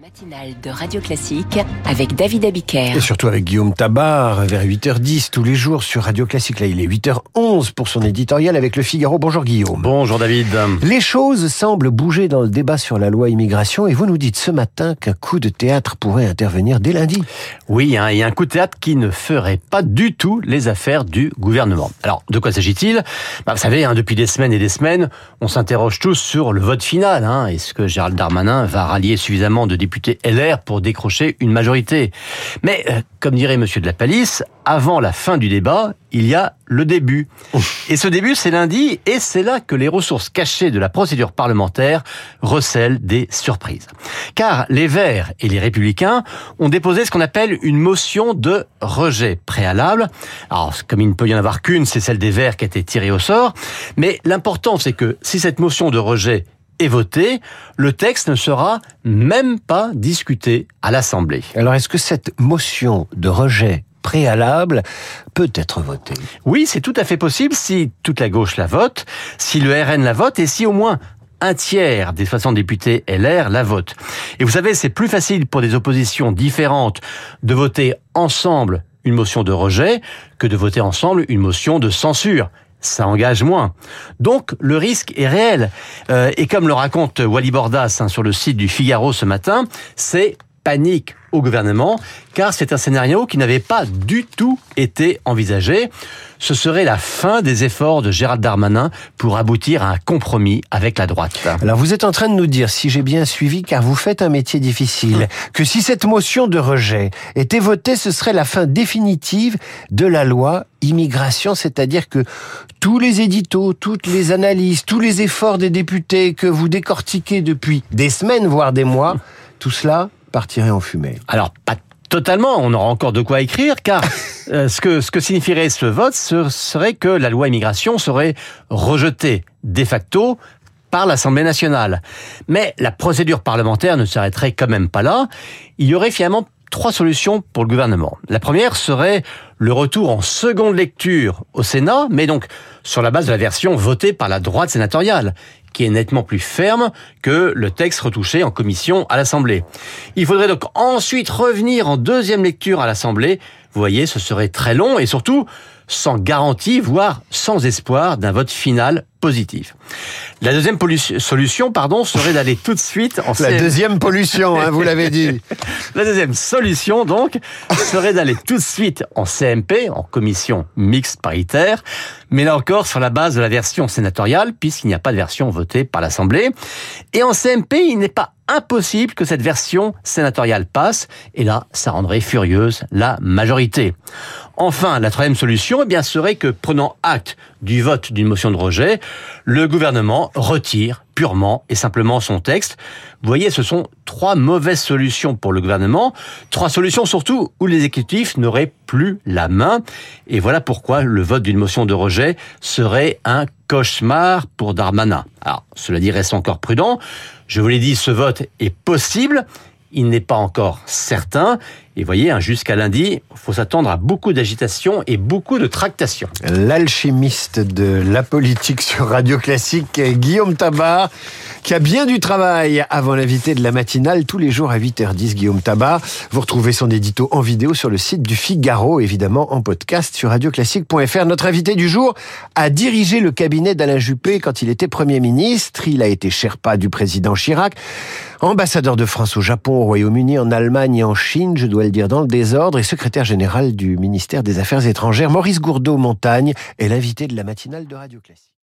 matinale de Radio Classique avec David Abiker. Et surtout avec Guillaume Tabar, vers 8h10 tous les jours sur Radio Classique. Là, il est 8h11 pour son éditorial avec le Figaro. Bonjour Guillaume. Bonjour David. Les choses semblent bouger dans le débat sur la loi immigration et vous nous dites ce matin qu'un coup de théâtre pourrait intervenir dès lundi. Oui, hein, et un coup de théâtre qui ne ferait pas du tout les affaires du gouvernement. Alors, de quoi s'agit-il? Bah, Vous savez, hein, depuis des semaines et des semaines, on s'interroge tous sur le vote final. Hein. Est-ce que Gérald Darmanin va rallier suffisamment de députés LR pour décrocher une majorité. Mais, euh, comme dirait Monsieur de la Palisse, avant la fin du débat, il y a le début. Et ce début, c'est lundi, et c'est là que les ressources cachées de la procédure parlementaire recèlent des surprises. Car les Verts et les Républicains ont déposé ce qu'on appelle une motion de rejet préalable. Alors, comme il ne peut y en avoir qu'une, c'est celle des Verts qui a été tirée au sort. Mais l'important, c'est que si cette motion de rejet est voté, le texte ne sera même pas discuté à l'Assemblée. Alors est-ce que cette motion de rejet préalable peut être votée? Oui, c'est tout à fait possible si toute la gauche la vote, si le RN la vote et si au moins un tiers des 60 députés LR la vote. Et vous savez, c'est plus facile pour des oppositions différentes de voter ensemble une motion de rejet que de voter ensemble une motion de censure ça engage moins. Donc le risque est réel. Euh, et comme le raconte Wally Bordas hein, sur le site du Figaro ce matin, c'est panique au gouvernement, car c'est un scénario qui n'avait pas du tout été envisagé. Ce serait la fin des efforts de Gérald Darmanin pour aboutir à un compromis avec la droite. Alors vous êtes en train de nous dire, si j'ai bien suivi, car vous faites un métier difficile, que si cette motion de rejet était votée, ce serait la fin définitive de la loi immigration, c'est-à-dire que tous les éditos, toutes les analyses, tous les efforts des députés que vous décortiquez depuis des semaines, voire des mois, tout cela partirait en fumée. Alors, pas totalement, on aura encore de quoi écrire, car euh, ce, que, ce que signifierait ce vote ce serait que la loi immigration serait rejetée de facto par l'Assemblée nationale. Mais la procédure parlementaire ne s'arrêterait quand même pas là. Il y aurait finalement trois solutions pour le gouvernement. La première serait le retour en seconde lecture au Sénat, mais donc sur la base de la version votée par la droite sénatoriale, qui est nettement plus ferme que le texte retouché en commission à l'Assemblée. Il faudrait donc ensuite revenir en deuxième lecture à l'Assemblée. Vous voyez, ce serait très long et surtout sans garantie, voire sans espoir d'un vote final positif. La deuxième solution, pardon, serait d'aller tout de suite en La deuxième pollution, hein, vous l'avez dit. La deuxième solution, donc, serait d'aller tout de suite en CMP, en commission mixte paritaire, mais là encore sur la base de la version sénatoriale, puisqu'il n'y a pas de version votée par l'Assemblée. Et en CMP, il n'est pas impossible que cette version sénatoriale passe, et là, ça rendrait furieuse la majorité. Enfin, la troisième solution, eh bien, serait que, prenant acte du vote d'une motion de rejet, le gouvernement retire purement et simplement son texte. Vous voyez, ce sont trois mauvaises solutions pour le gouvernement, trois solutions surtout où l'exécutif n'aurait plus la main. Et voilà pourquoi le vote d'une motion de rejet serait un cauchemar pour Darmanin. Alors, cela dit, reste encore prudent. Je vous l'ai dit, ce vote est possible il n'est pas encore certain. Et voyez, hein, jusqu'à lundi, il faut s'attendre à beaucoup d'agitation et beaucoup de tractation. L'alchimiste de la politique sur Radio Classique, Guillaume Tabar, qui a bien du travail avant l'invité de la matinale, tous les jours à 8h10, Guillaume Tabar. Vous retrouvez son édito en vidéo sur le site du Figaro, évidemment en podcast sur radioclassique.fr. Notre invité du jour a dirigé le cabinet d'Alain Juppé quand il était Premier ministre. Il a été Sherpa du président Chirac, ambassadeur de France au Japon, au Royaume-Uni, en Allemagne et en Chine, je dois le dire dans le désordre, et secrétaire général du ministère des Affaires étrangères. Maurice Gourdeau-Montagne est l'invité de la matinale de Radio Classique.